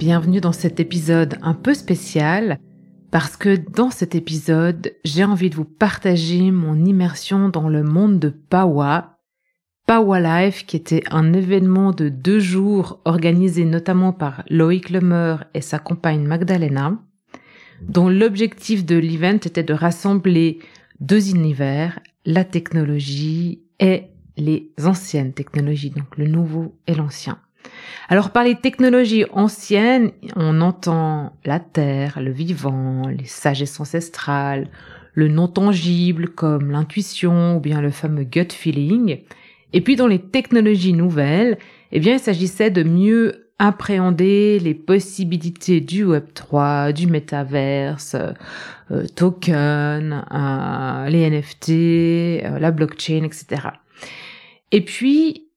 Bienvenue dans cet épisode un peu spécial parce que dans cet épisode, j'ai envie de vous partager mon immersion dans le monde de Pawa Power Life, qui était un événement de deux jours organisé notamment par Loïc Lemeur et sa compagne Magdalena, dont l'objectif de l'event était de rassembler deux univers, la technologie et les anciennes technologies, donc le nouveau et l'ancien. Alors par les technologies anciennes, on entend la terre, le vivant, les sagesses ancestrales, le non tangible comme l'intuition ou bien le fameux gut feeling. Et puis dans les technologies nouvelles, eh bien, il s'agissait de mieux appréhender les possibilités du Web3, du métaverse, euh, token, euh, les NFT, euh, la blockchain, etc. Et puis,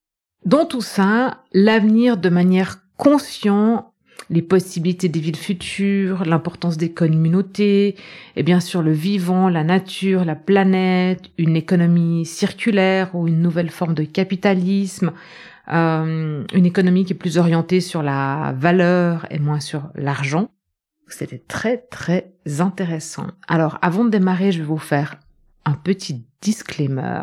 dans tout ça, l'avenir de manière consciente les possibilités des villes futures, l'importance des communautés, et bien sûr le vivant, la nature, la planète, une économie circulaire ou une nouvelle forme de capitalisme, euh, une économie qui est plus orientée sur la valeur et moins sur l'argent. C'était très très intéressant. Alors avant de démarrer, je vais vous faire un petit disclaimer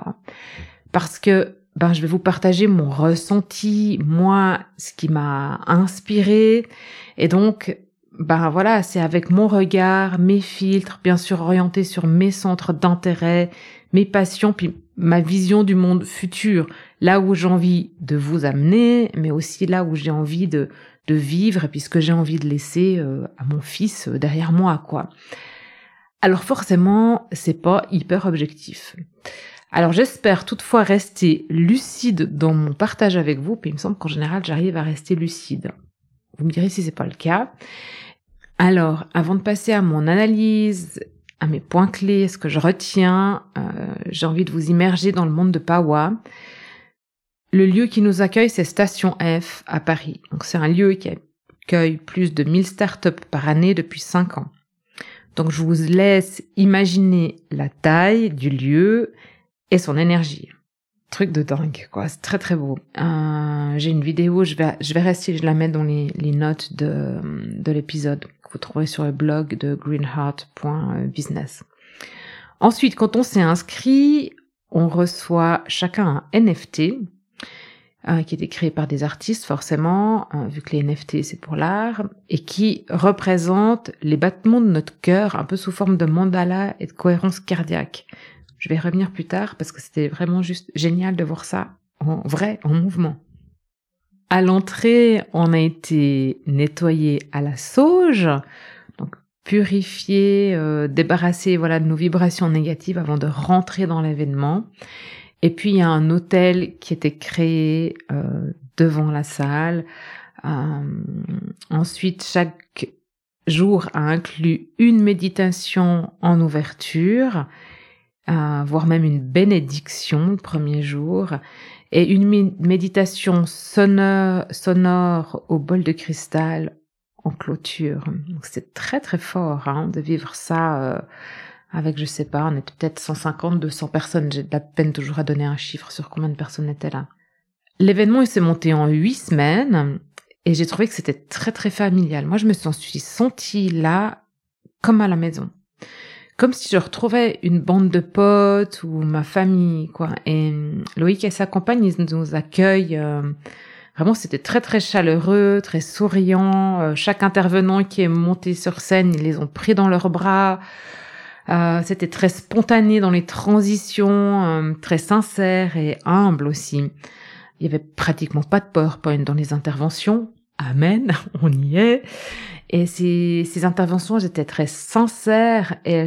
parce que ben, je vais vous partager mon ressenti, moi, ce qui m'a inspiré. Et donc, ben voilà, c'est avec mon regard, mes filtres, bien sûr orientés sur mes centres d'intérêt, mes passions, puis ma vision du monde futur, là où j'ai envie de vous amener, mais aussi là où j'ai envie de, de vivre et puis ce que j'ai envie de laisser euh, à mon fils euh, derrière moi, quoi. Alors forcément, c'est pas hyper objectif. Alors j'espère toutefois rester lucide dans mon partage avec vous, puis il me semble qu'en général j'arrive à rester lucide. Vous me direz si c'est pas le cas. Alors, avant de passer à mon analyse, à mes points clés, ce que je retiens, euh, j'ai envie de vous immerger dans le monde de Pawa. Le lieu qui nous accueille, c'est Station F à Paris. Donc c'est un lieu qui accueille plus de 1000 startups par année depuis 5 ans. Donc je vous laisse imaginer la taille du lieu et son énergie. Truc de dingue, quoi. C'est très très beau. Euh, J'ai une vidéo, je vais, je vais rester, je la mets dans les, les notes de, de l'épisode que vous trouverez sur le blog de greenheart.business. Ensuite, quand on s'est inscrit, on reçoit chacun un NFT euh, qui est créé par des artistes forcément, euh, vu que les NFT c'est pour l'art, et qui représente les battements de notre cœur un peu sous forme de mandala et de cohérence cardiaque. Je vais revenir plus tard parce que c'était vraiment juste génial de voir ça en vrai, en mouvement. À l'entrée, on a été nettoyé à la sauge, donc purifié, euh, débarrassé voilà de nos vibrations négatives avant de rentrer dans l'événement. Et puis il y a un hôtel qui était créé euh, devant la salle. Euh, ensuite, chaque jour a inclus une méditation en ouverture voire même une bénédiction le premier jour, et une méditation sonore, sonore au bol de cristal en clôture. C'est très très fort hein, de vivre ça euh, avec, je sais pas, on était peut-être 150, 200 personnes. J'ai de la peine toujours à donner un chiffre sur combien de personnes étaient là. L'événement il s'est monté en huit semaines et j'ai trouvé que c'était très très familial. Moi je me suis sentie là comme à la maison comme si je retrouvais une bande de potes ou ma famille, quoi. Et Loïc et sa compagne, ils nous accueillent. Euh, vraiment, c'était très très chaleureux, très souriant. Euh, chaque intervenant qui est monté sur scène, ils les ont pris dans leurs bras. Euh, c'était très spontané dans les transitions, très sincère et humble aussi. Il y avait pratiquement pas de PowerPoint dans les interventions. Amen, on y est. Et ces, ces interventions, elles étaient très sincères et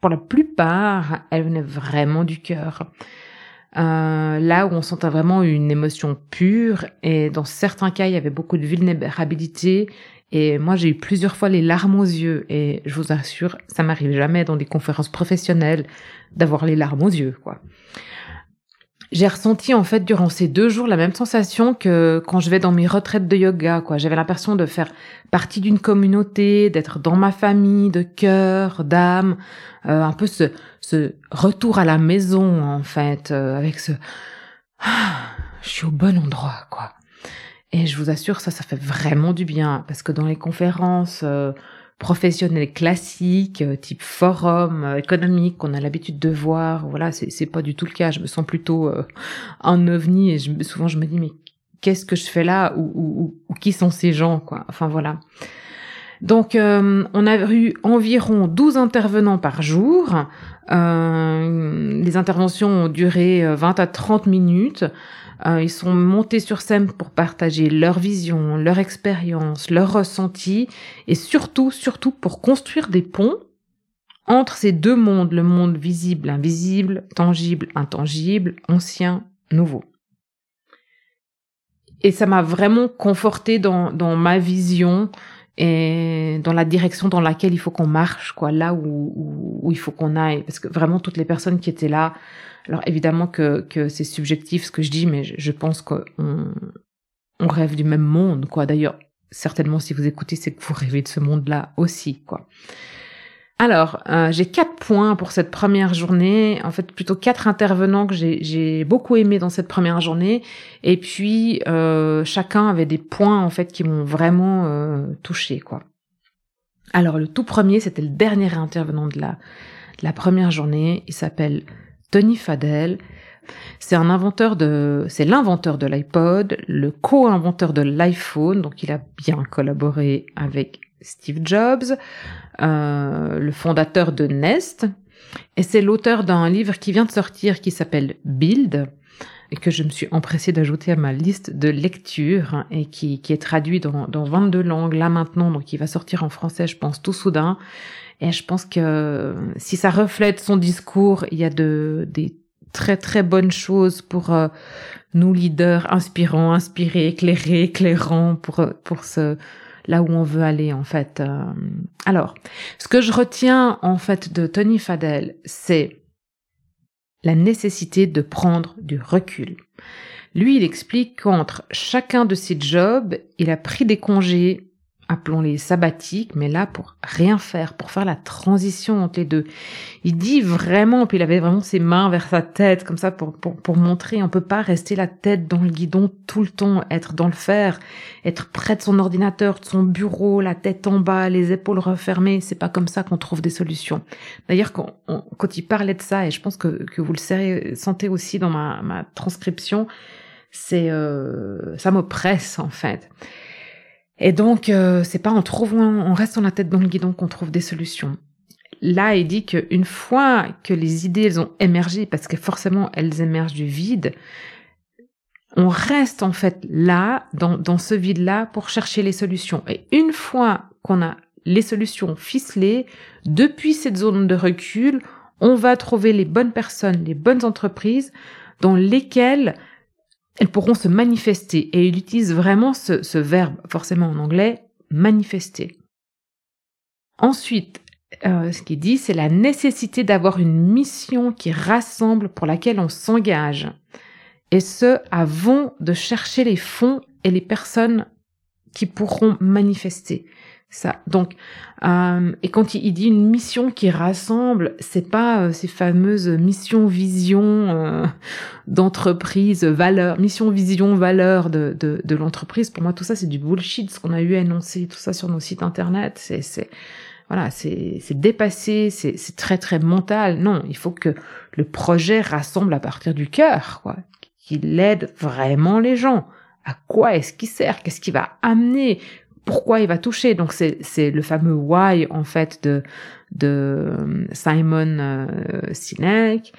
pour la plupart, elles venaient vraiment du cœur. Euh, là où on sentait vraiment une émotion pure et dans certains cas, il y avait beaucoup de vulnérabilité et moi, j'ai eu plusieurs fois les larmes aux yeux et je vous assure, ça m'arrive jamais dans des conférences professionnelles d'avoir les larmes aux yeux, quoi j'ai ressenti en fait durant ces deux jours la même sensation que quand je vais dans mes retraites de yoga. Quoi, j'avais l'impression de faire partie d'une communauté, d'être dans ma famille, de cœur, d'âme, euh, un peu ce, ce retour à la maison en fait, euh, avec ce ah, je suis au bon endroit quoi. Et je vous assure ça, ça fait vraiment du bien parce que dans les conférences euh, professionnels classiques, euh, type forum euh, économique qu'on a l'habitude de voir. Voilà, c'est pas du tout le cas. Je me sens plutôt euh, un ovni et je, souvent je me dis mais qu'est-ce que je fais là? Ou, ou, qui sont ces gens quoi? Enfin voilà. Donc on a eu environ 12 intervenants par jour. les interventions ont duré 20 à 30 minutes. Euh, ils sont montés sur scène pour partager leur vision, leur expérience, leur ressenti et surtout, surtout pour construire des ponts entre ces deux mondes, le monde visible, invisible, tangible, intangible, ancien, nouveau. Et ça m'a vraiment conforté dans, dans ma vision et dans la direction dans laquelle il faut qu'on marche, quoi, là où, où, où il faut qu'on aille. Parce que vraiment, toutes les personnes qui étaient là, alors évidemment que, c'est subjectif ce que je dis, mais je, pense qu'on on rêve du même monde, quoi. D'ailleurs, certainement si vous écoutez, c'est que vous rêvez de ce monde-là aussi, quoi. Alors, euh, j'ai quatre points pour cette première journée. En fait, plutôt quatre intervenants que j'ai beaucoup aimé dans cette première journée. Et puis, euh, chacun avait des points en fait qui m'ont vraiment euh, touché, quoi. Alors, le tout premier, c'était le dernier intervenant de la, de la première journée. Il s'appelle Tony Fadell. C'est un inventeur de, l'inventeur de l'iPod, le co-inventeur de l'iPhone, donc il a bien collaboré avec Steve Jobs, euh, le fondateur de Nest, et c'est l'auteur d'un livre qui vient de sortir qui s'appelle Build, et que je me suis empressée d'ajouter à ma liste de lecture et qui, qui est traduit dans, dans 22 langues là maintenant, donc il va sortir en français, je pense, tout soudain. Et je pense que si ça reflète son discours, il y a de, des très très bonnes choses pour euh, nous leaders inspirants, inspirés, éclairés, éclairants pour pour ce là où on veut aller en fait. Euh. Alors, ce que je retiens en fait de Tony Fadell, c'est la nécessité de prendre du recul. Lui, il explique qu'entre chacun de ses jobs, il a pris des congés appelons-les sabbatiques, mais là pour rien faire, pour faire la transition entre les deux. Il dit vraiment, puis il avait vraiment ses mains vers sa tête, comme ça, pour, pour, pour montrer, on peut pas rester la tête dans le guidon tout le temps, être dans le fer, être près de son ordinateur, de son bureau, la tête en bas, les épaules refermées, c'est pas comme ça qu'on trouve des solutions. D'ailleurs, quand, quand il parlait de ça, et je pense que, que vous le sentez aussi dans ma, ma transcription, c'est euh, ça m'oppresse en fait. Et donc, euh, c'est pas en trouvant, on reste la tête dans le guidon qu'on trouve des solutions. Là, il dit qu'une fois que les idées elles ont émergé, parce que forcément elles émergent du vide, on reste en fait là, dans ce vide-là, pour chercher les solutions. Et une fois qu'on a les solutions ficelées, depuis cette zone de recul, on va trouver les bonnes personnes, les bonnes entreprises dans lesquelles elles pourront se manifester. Et il utilise vraiment ce, verbe, forcément en anglais, manifester. Ensuite, euh, ce qu'il dit, c'est la nécessité d'avoir une mission qui rassemble, pour laquelle on s'engage. Et ce, avant de chercher les fonds et les personnes qui pourront manifester Donc, euh, et quand il, dit une mission qui rassemble, c'est pas euh, ces fameuses missions, vision euh, d'entreprise, valeur, mission, vision, valeur de, de, de l'entreprise. Pour moi, tout ça, c'est du bullshit, ce qu'on a eu à énoncer, tout ça sur nos sites internet. C'est, voilà, c'est dépassé, c'est très très mental. Non, il faut que le projet rassemble à partir du cœur, quoi, qu'il aide vraiment les gens. À quoi est-ce qu'il sert? Qu'est-ce qu'il va amener? Pourquoi il va toucher Donc c'est le fameux why en fait de de Simon euh, Sinek.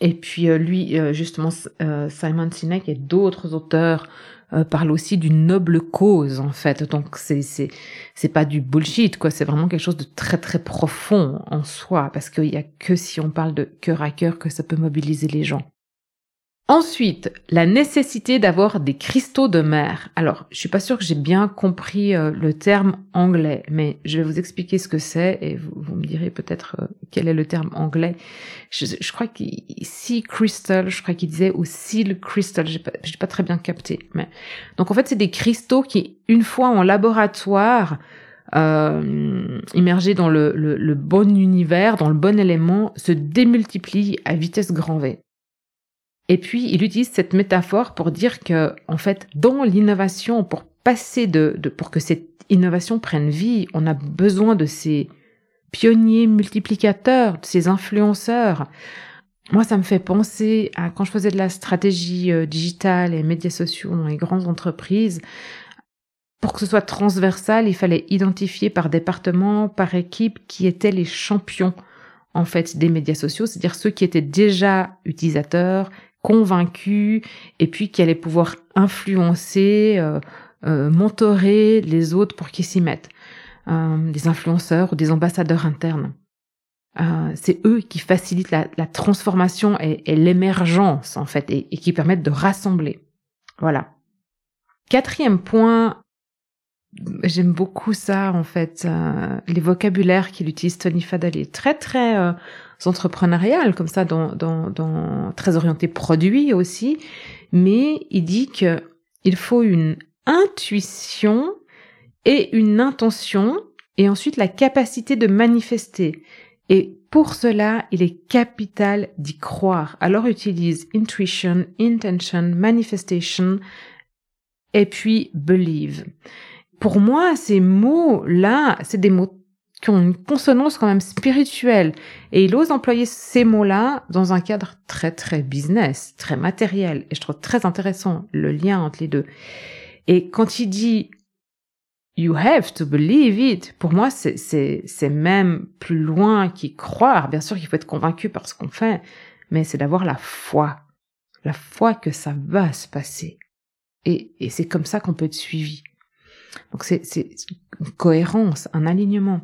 Et puis euh, lui, euh, justement, Simon Sinek et d'autres auteurs euh, parle aussi d'une noble cause en fait. Donc c'est c'est c'est pas du bullshit quoi. C'est vraiment quelque chose de très très profond en soi parce qu'il y a que si on parle de cœur à cœur que ça peut mobiliser les gens. Ensuite, la nécessité d'avoir des cristaux de mer. Alors, je suis pas sûre que j'ai bien compris euh, le terme anglais, mais je vais vous expliquer ce que c'est et vous, me direz peut-être euh, quel est le terme anglais. Je, crois qu'il sea crystal, je crois qu'il disait ou seal crystal, j'ai pas, pas très bien capté. Mais donc en fait, c'est des cristaux qui, une fois en laboratoire, euh, immergés dans le, le bon univers, dans le bon élément, se démultiplient à vitesse grand V. Et puis, il utilise cette métaphore pour dire que, en fait, dans l'innovation, pour passer de, de, pour que cette innovation prenne vie, on a besoin de ces pionniers multiplicateurs, de ces influenceurs. Moi, ça me fait penser à quand je faisais de la stratégie euh, digitale et médias sociaux dans les grandes entreprises. Pour que ce soit transversal, il fallait identifier par département, par équipe, qui étaient les champions en fait des médias sociaux, c'est-à-dire ceux qui étaient déjà utilisateurs, convaincu et puis qui allait pouvoir influencer, euh, euh, mentorer les autres pour qu'ils s'y mettent. Euh, des influenceurs ou des ambassadeurs internes. Euh, c'est eux qui facilitent la, transformation et, et l'émergence en fait et, et, qui permettent de rassembler. Voilà. Quatrième point, j'aime beaucoup ça en fait, euh, les vocabulaires qu'il utilise Tony Fadal est très très euh, entrepreneurial comme ça, dans, dans, dans, très orienté produit aussi, mais il dit que il faut une intuition et une intention et ensuite la capacité de manifester. Et pour cela, il est capital d'y croire. Alors utilise intuition, intention, manifestation et puis believe. Pour moi, ces mots-là, c'est des mots qui ont une consonance quand même spirituelle. Et il ose employer ces mots-là dans un cadre très très business, très matériel. Et je trouve très intéressant le lien entre les deux. Et quand il dit You have to believe it. Pour moi, c'est, même plus loin qu'y croire. Bien sûr qu'il faut être convaincu par ce qu'on fait, mais c'est d'avoir la foi. La foi que ça va se passer. Et, et c'est comme ça qu'on peut être suivi. Donc c'est, une cohérence, un alignement.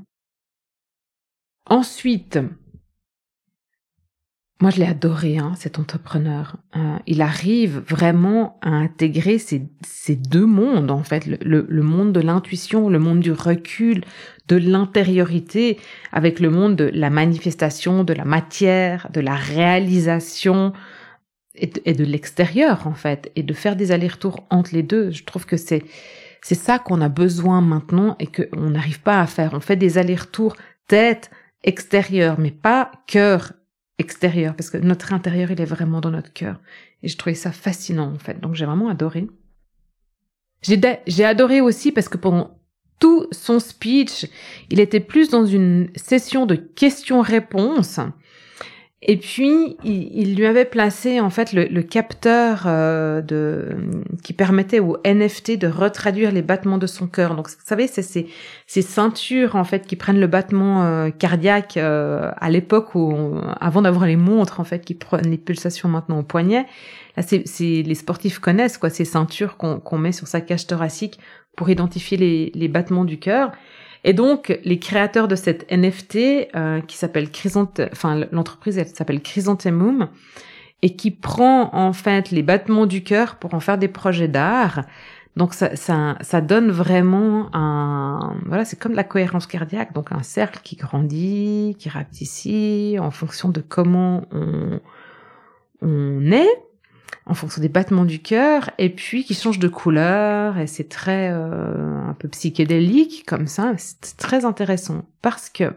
Ensuite, moi je l'ai adoré, hein, cet entrepreneur. Euh, il arrive vraiment à intégrer ces, ces deux mondes, en fait, le, le, monde de l'intuition, le monde du recul, de l'intériorité, avec le monde de la manifestation, de la matière, de la réalisation et de, de l'extérieur, en fait, et de faire des allers-retours entre les deux. Je trouve que c'est c'est ça qu'on a besoin maintenant et qu'on n'arrive pas à faire. On fait des allers-retours tête, extérieur, mais pas cœur extérieur, parce que notre intérieur, il est vraiment dans notre cœur. Et je trouvais ça fascinant, en fait. Donc j'ai vraiment adoré. J'ai adoré aussi parce que pendant tout son speech, il était plus dans une session de questions-réponses et puis, il, lui avait placé en fait le, capteur euh, de, qui permettait au NFT de retraduire les battements de son cœur. Donc, vous savez, c'est ces, ceintures en fait qui prennent le battement euh, cardiaque euh, à l'époque où, avant d'avoir les montres en fait qui prennent les pulsations maintenant au poignet. Là, c'est, les sportifs connaissent quoi ces ceintures qu'on, qu'on met sur sa cage thoracique pour identifier les, les battements du cœur. Et donc, les créateurs de cette NFT, euh, qui s'appelle Chrysanthemum, enfin, l'entreprise, elle s'appelle Chrysanthemum, et qui prend, en fait, les battements du cœur pour en faire des projets d'art. Donc, ça, ça, ça donne vraiment un, voilà, c'est comme la cohérence cardiaque, donc un cercle qui grandit, qui rapetissait en fonction de comment on, on est en fonction des battements du cœur et puis qui change de couleur et c'est très euh, un peu psychédélique comme ça c'est très intéressant parce que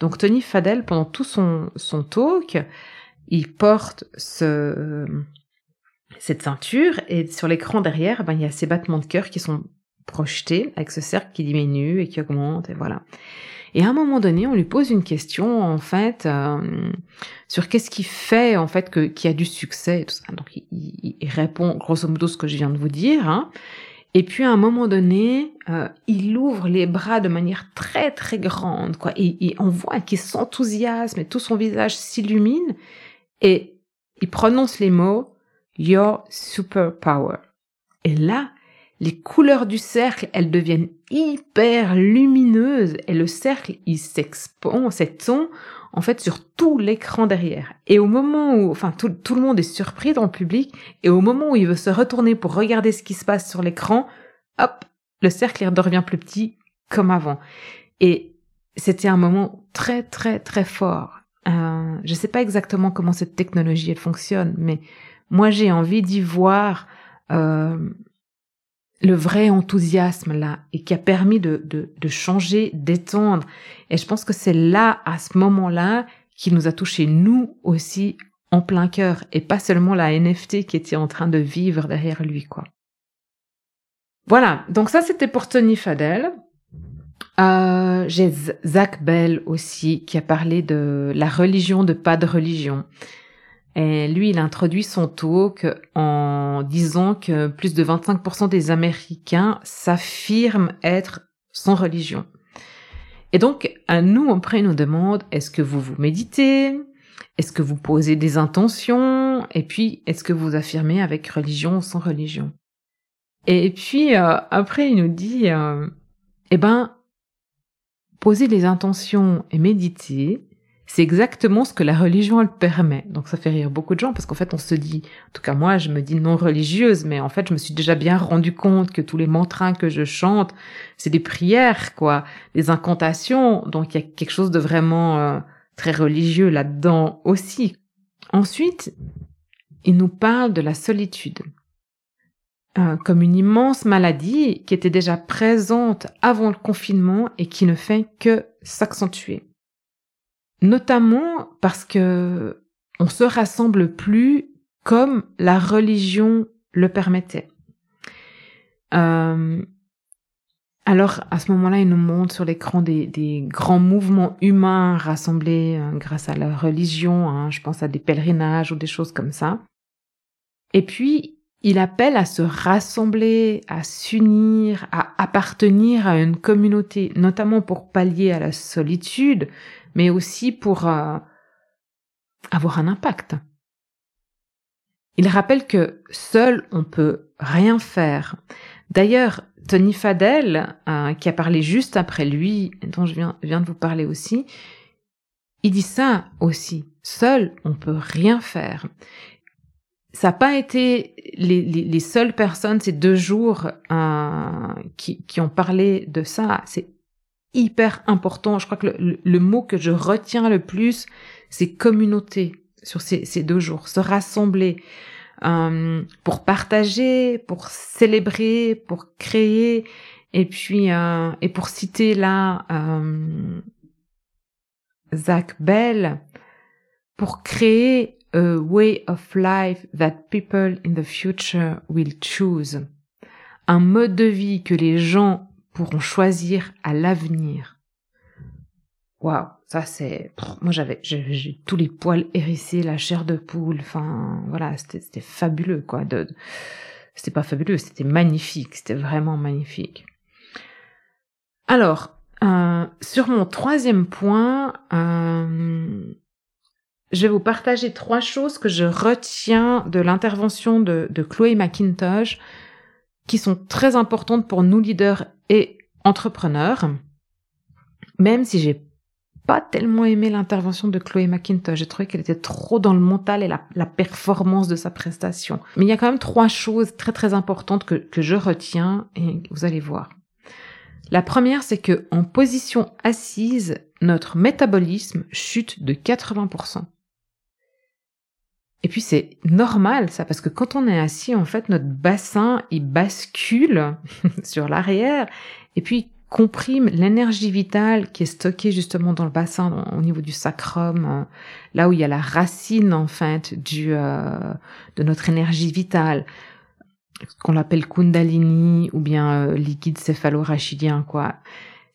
donc Tony Fadel pendant tout son son talk il porte ce cette ceinture et sur l'écran derrière ben il y a ces battements de cœur qui sont projetés avec ce cercle qui diminue et qui augmente et voilà Et à un moment donné, on lui pose une question en fait euh, sur qu'est-ce qui fait en fait que qu'il y a du succès et tout ça. Donc il, répond grosso modo ce que je viens de vous dire. Hein. Et puis à un moment donné, euh, il ouvre les bras de manière très très grande, quoi. Et, et on voit qu'il s'enthousiasme et tout son visage s'illumine. Et il prononce les mots Your superpower. Et là, les couleurs du cercle, elles deviennent hyper lumineuses et le cercle, il s'expand, s'étend en fait sur tout l'écran derrière. Et au moment où, enfin, tout, le monde est surpris dans le public, et au moment où il veut se retourner pour regarder ce qui se passe sur l'écran, hop, le cercle il redevient plus petit comme avant. Et c'était un moment très très très fort. Euh, je sais pas exactement comment cette technologie elle fonctionne, mais moi j'ai envie d'y voir euh, le vrai enthousiasme là et qui a permis de, de, de changer, d'étendre. Et je pense que c'est là, à ce moment-là, qui nous a touché nous aussi en plein cœur et pas seulement la NFT qui était en train de vivre derrière lui, quoi. Voilà. Donc ça, c'était pour Tony Fadel. Euh, j'ai Zach Bell aussi qui a parlé de la religion de pas de religion. Et lui, il introduit son talk en disant que plus de 25% des Américains s'affirment être sans religion. Et donc, à nous, après, il nous demande, est-ce que vous vous méditez? Est-ce que vous posez des intentions? Et puis, est-ce que vous affirmez avec religion ou sans religion? Et puis, euh, après, il nous dit, euh, eh ben, poser les intentions et méditer, c'est exactement ce que la religion elle permet. Donc ça fait rire beaucoup de gens parce qu'en fait on se dit, en tout cas moi je me dis non religieuse, mais en fait je me suis déjà bien rendu compte que tous les mantras que je chante, c'est des prières quoi, des incantations. Donc il y a quelque chose de vraiment euh, très religieux là-dedans aussi. Ensuite, il nous parle de la solitude. Euh, comme une immense maladie qui était déjà présente avant le confinement et qui ne fait que s'accentuer notamment parce que on se rassemble plus comme la religion le permettait. Euh, alors à ce moment-là, il nous montre sur l'écran des, grands mouvements humains rassemblés euh, grâce à la religion. Hein, je pense à des pèlerinages ou des choses comme ça. Et puis il appelle à se rassembler, à s'unir, à appartenir à une communauté, notamment pour pallier à la solitude, mais aussi pour euh, avoir un impact. Il rappelle que seul on peut rien faire. D'ailleurs, Tony Fadel, euh, qui a parlé juste après lui, dont je viens, de vous parler aussi, il dit ça aussi. Seul on peut rien faire. Ça n'a pas été les, les, seules personnes ces deux jours euh, qui, ont parlé de ça. Hyper important. Je crois que le, mot que je retiens le plus, c'est communauté sur ces, ces, deux jours, se rassembler euh, pour partager, pour célébrer, pour créer, et puis euh, et pour citer là euh, Zach Bell, pour créer a way of life that people in the future will choose, un mode de vie que les gens pourront choisir à l'avenir. Waouh, ça c'est, moi j'avais, j'ai tous les poils hérissés, la chair de poule, enfin voilà, c'était fabuleux quoi. De, c'était pas fabuleux, c'était magnifique, c'était vraiment magnifique. Alors, euh, sur mon troisième point, euh, je vais vous partager trois choses que je retiens de l'intervention de, de Chloé McIntosh qui sont très importantes pour nous leaders et entrepreneurs, même si j'ai pas tellement aimé l'intervention de Chloé McIntosh. J'ai trouvé qu'elle était trop dans le mental et la, performance de sa prestation. Mais il y a quand même trois choses très très importantes que, que je retiens et vous allez voir. La première, c'est que en position assise, notre métabolisme chute de 80%. Et puis c'est normal ça, parce que quand on est assis, en fait, notre bassin, il bascule sur l'arrière, et puis comprime l'énergie vitale qui est stockée justement dans le bassin, au niveau du sacrum, euh, là où il y a la racine, en fait, du, euh, de notre énergie vitale, qu'on appelle kundalini, ou bien euh, liquide céphalorachidien, quoi.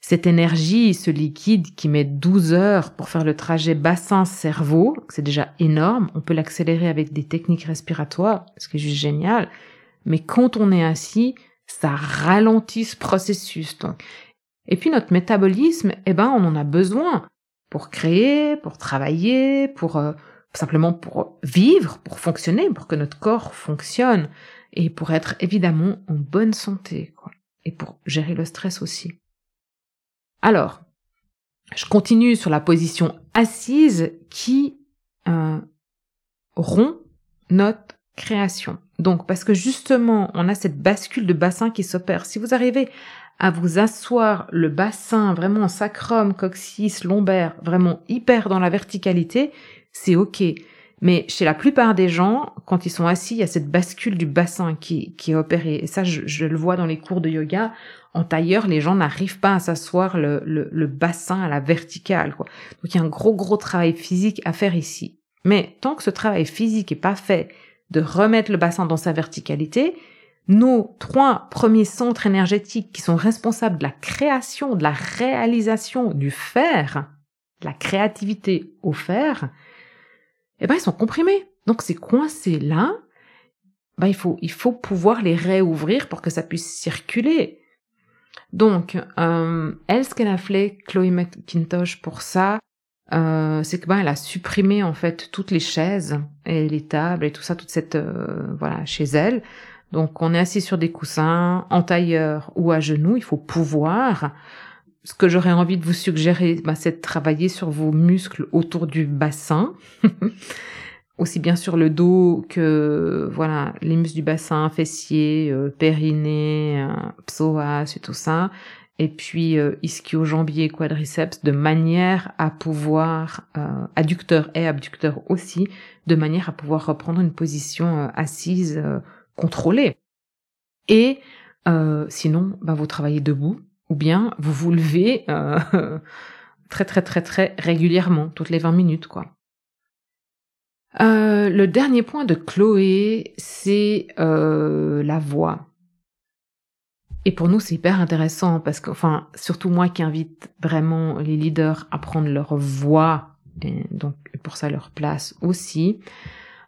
Cette énergie, ce liquide qui met 12 heures pour faire le trajet bassin-cerveau, c'est déjà énorme, on peut l'accélérer avec des techniques respiratoires, ce qui est juste génial, mais quand on est assis, ça ralentit ce processus. Donc. Et puis notre métabolisme, eh ben, on en a besoin pour créer, pour travailler, pour euh, simplement pour vivre, pour fonctionner, pour que notre corps fonctionne et pour être évidemment en bonne santé, quoi. Et pour gérer le stress aussi. Alors, je continue sur la position assise qui euh, rompt notre création. Donc, parce que justement, on a cette bascule de bassin qui s'opère. Si vous arrivez à vous asseoir le bassin vraiment sacrum, coccyx, lombaire, vraiment hyper dans la verticalité, c'est ok. Mais chez la plupart des gens, quand ils sont assis, il y a cette bascule du bassin qui, qui est opérée. Et ça, je, le vois dans les cours de yoga. En tailleur, les gens n'arrivent pas à s'asseoir le, le, bassin à la verticale. Quoi. Donc il y a un gros, gros travail physique à faire ici. Mais tant que ce travail physique est pas fait de remettre le bassin dans sa verticalité, nos trois premiers centres énergétiques qui sont responsables de la création, de la réalisation du faire, la créativité au faire, eh ben ils sont comprimés. Donc c'est coincé là. Ben, il faut il faut pouvoir les réouvrir pour que ça puisse circuler. Donc euh, elle ce qu'elle a fait Chloé McIntosh pour ça, euh, c'est que ben elle a supprimé en fait toutes les chaises et les tables et tout ça, toute cette euh, voilà chez elle. Donc on est assis sur des coussins, en tailleur ou à genoux, il faut pouvoir ce que j'aurais envie de vous suggérer, bah, c'est de travailler sur vos muscles autour du bassin, aussi bien sur le dos que voilà les muscles du bassin, fessier, euh, périnée, euh, psoas et tout ça, et puis euh, ischio-jambier, quadriceps, de manière à pouvoir euh, adducteur et abducteur aussi, de manière à pouvoir reprendre une position assise contrôlée. Et sinon, bah, vous travaillez debout ou bien vous vous levez euh, très très très très régulièrement, toutes les 20 minutes quoi. Euh, le dernier point de Chloé, c'est euh, la voix. Et pour nous, c'est hyper intéressant parce que, enfin, surtout moi qui invite vraiment les leaders à prendre leur voix, et donc pour ça leur place aussi.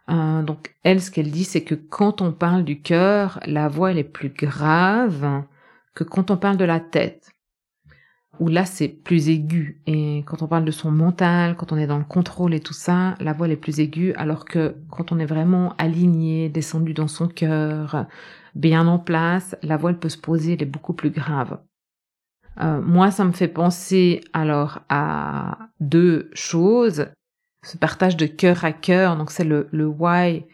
donc elle, ce qu'elle dit, c'est que quand on parle du cœur, la voix elle est plus grave que quand on parle de la tête, où là c'est plus aigu. Et quand on parle de son mental, quand on est dans le contrôle et tout ça, la voix est plus aiguë, alors que quand on est vraiment aligné, descendu dans son cœur, bien en place, la voix elle peut se poser, elle est beaucoup plus grave. Euh, moi, ça me fait penser alors à deux choses. Ce partage de cœur à cœur, donc c'est le, le why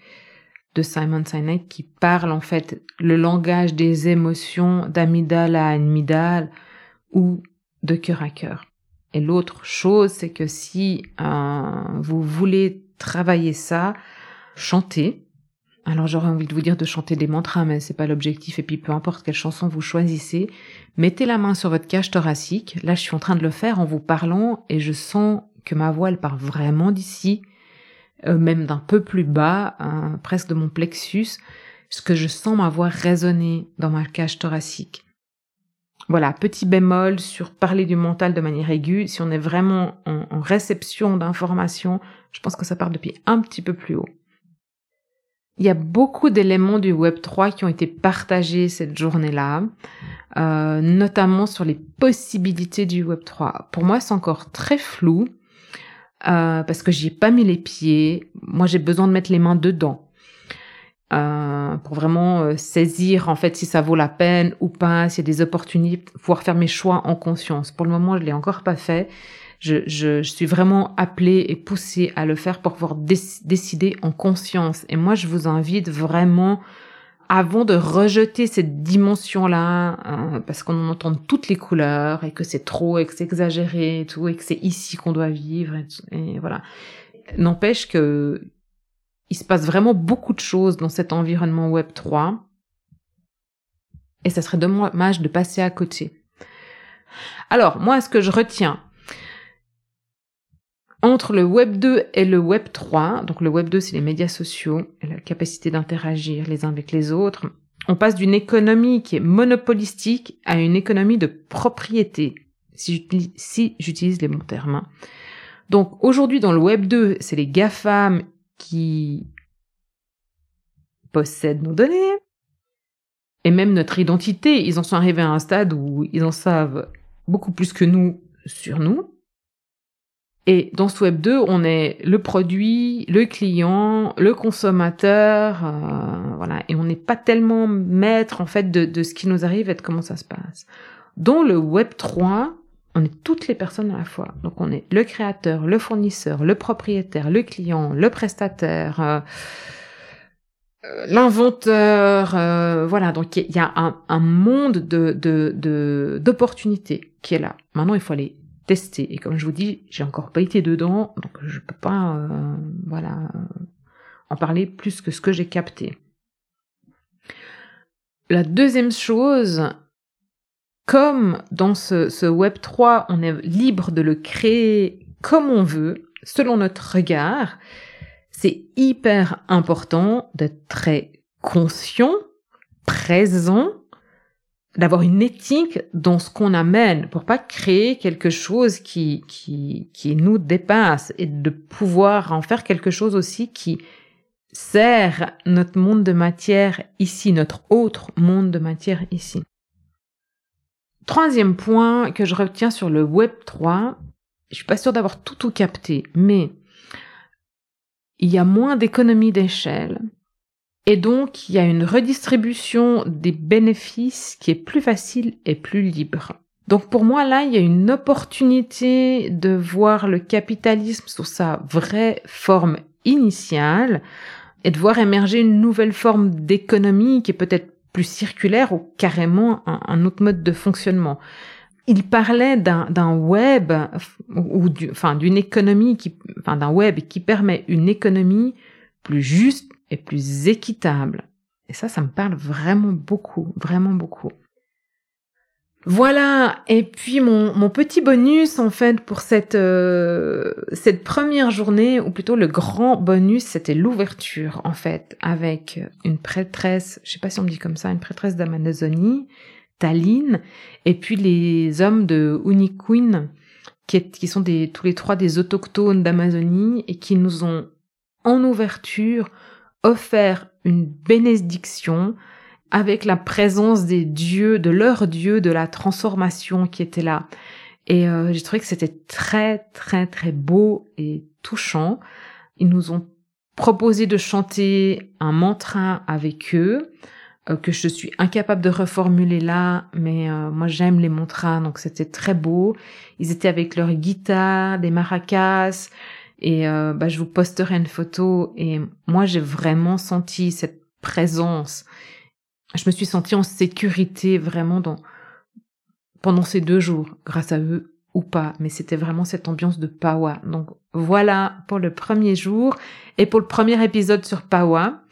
de Simon Sinek qui parle en fait le langage des émotions d'amidale à amygdale ou de cœur à cœur. Et l'autre chose, c'est que si euh, vous voulez travailler ça, chantez. Alors j'aurais envie de vous dire de chanter des mantras, mais c'est pas l'objectif. Et puis peu importe quelle chanson vous choisissez, mettez la main sur votre cage thoracique. Là, je suis en train de le faire en vous parlant et je sens que ma voix elle part vraiment d'ici euh, même d'un peu plus bas, hein, presque de mon plexus, ce que je sens ma voix résonner dans ma cage thoracique. Voilà, petit bémol sur parler du mental de manière aiguë. Si on est vraiment en, en réception d'informations, je pense que ça part depuis un petit peu plus haut. Il y a beaucoup d'éléments du Web 3 qui ont été partagés cette journée-là, euh, notamment sur les possibilités du Web 3. Pour moi, c'est encore très flou. Euh, parce que j'y ai pas mis les pieds. Moi, j'ai besoin de mettre les mains dedans euh, pour vraiment euh, saisir en fait si ça vaut la peine ou pas, s'il y a des opportunités, pouvoir faire mes choix en conscience. Pour le moment, je l'ai encore pas fait. Je, je, je, suis vraiment appelée et poussée à le faire pour pouvoir décider en conscience. Et moi, je vous invite vraiment avant de rejeter cette dimension-là, hein, parce qu'on en entend toutes les couleurs et que c'est trop et que c'est exagéré et tout et que c'est ici qu'on doit vivre et, voilà. N'empêche que il se passe vraiment beaucoup de choses dans cet environnement Web 3 et ça serait dommage de passer à côté. Alors, moi, ce que je retiens, entre le Web 2 et le Web 3, donc le Web 2 c'est les médias sociaux la capacité d'interagir les uns avec les autres, on passe d'une économie qui est monopolistique à une économie de propriété. si j'utilise les bons termes. Hein. Donc aujourd'hui dans le Web 2, c'est les GAFAM qui possèdent nos données et même notre identité. Ils en sont arrivés à un stade où ils en savent beaucoup plus que nous sur nous. Et dans ce Web 2, on est le produit, le client, le consommateur, euh, voilà, et on n'est pas tellement maître en fait de, de, ce qui nous arrive et de comment ça se passe. Dans le Web 3, on est toutes les personnes à la fois. Donc on est le créateur, le fournisseur, le propriétaire, le client, le prestataire, euh, euh, l'inventeur, euh, voilà. Donc il y a un, un monde de d'opportunités qui est là. Maintenant il faut aller Et comme je vous dis, j'ai encore pas été dedans, donc je peux pas, voilà, en parler plus que ce que j'ai capté. La deuxième chose, comme dans ce, Web 3, on est libre de le créer comme on veut, selon notre regard, c'est hyper important d'être très conscient, présent, d'avoir une éthique dans ce qu'on amène pour pas créer quelque chose qui, qui, qui nous dépasse et de pouvoir en faire quelque chose aussi qui sert notre monde de matière ici, notre autre monde de matière ici. Troisième point que je retiens sur le Web 3, je suis pas sûre d'avoir tout tout capté, mais il y a moins d'économies d'échelle et donc il y a une redistribution des bénéfices qui est plus facile et plus libre. Donc pour moi là, il y a une opportunité de voir le capitalisme sous sa vraie forme initiale et de voir émerger une nouvelle forme d'économie qui est peut-être plus circulaire ou carrément un, autre mode de fonctionnement. Il parlait d'un web ou enfin d'une économie qui, enfin d'un web qui permet une économie plus juste et plus équitable. Et ça, ça me parle vraiment beaucoup, vraiment beaucoup. Voilà, et puis mon, mon petit bonus en fait pour cette euh, cette première journée, ou plutôt le grand bonus, c'était l'ouverture en fait avec une prêtresse, je sais pas si on me dit comme ça, une prêtresse d'Amazonie, Taline, et puis les hommes de Uniquin, qui, qui sont tous les trois des autochtones d'Amazonie et qui nous ont en ouverture offert une bénédiction avec la présence des dieux, de leur dieu, de la transformation qui était là. Et euh, j'ai trouvé que c'était très très très beau et touchant. Ils nous ont proposé de chanter un mantra avec eux euh, que je suis incapable de reformuler là, mais euh, moi j'aime les mantras, donc c'était très beau. Ils étaient avec leur guitare, des maracas, et bah, je vous posterai une photo. Et moi j'ai vraiment senti cette présence je me suis sentie en sécurité vraiment dans pendant ces deux jours, grâce à eux ou pas, mais c'était vraiment cette ambiance de Pawa. Donc voilà pour le premier jour et pour le premier épisode sur Pawa.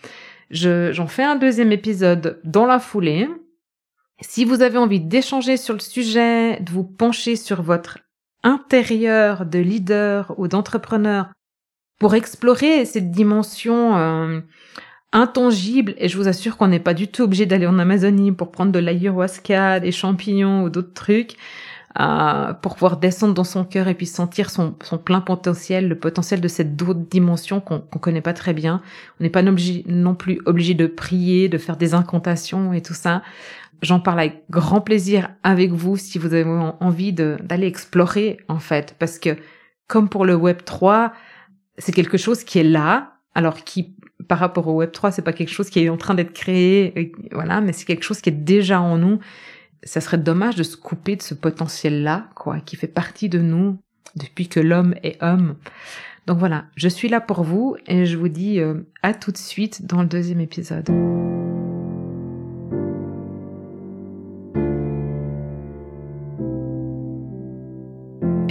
j'en fais un deuxième épisode dans la foulée. Si vous avez envie d'échanger sur le sujet, de vous pencher sur votre intérieur de leader ou d'entrepreneur pour explorer cette dimension euh, intangible et je vous assure qu'on n'est pas du tout obligé d'aller en Amazonie pour prendre de l'ayahuasca, des champignons ou d'autres trucs euh, pour pouvoir descendre dans son cœur et puis sentir son, plein potentiel, le potentiel de cette d'autres dimension qu'on qu'on connaît pas très bien. On n'est pas non plus obligé de prier, de faire des incantations et tout ça. J'en parle avec grand plaisir avec vous si vous avez envie d'aller explorer en fait parce que comme pour le Web 3, c'est quelque chose qui est là, alors qui par rapport au Web 3, c'est pas quelque chose qui est en train d'être créé, euh, voilà, mais c'est quelque chose qui est déjà en nous. Ça serait dommage de se couper de ce potentiel-là, quoi, qui fait partie de nous depuis que l'homme est homme. Donc voilà, je suis là pour vous et je vous dis euh, à tout de suite dans le deuxième épisode.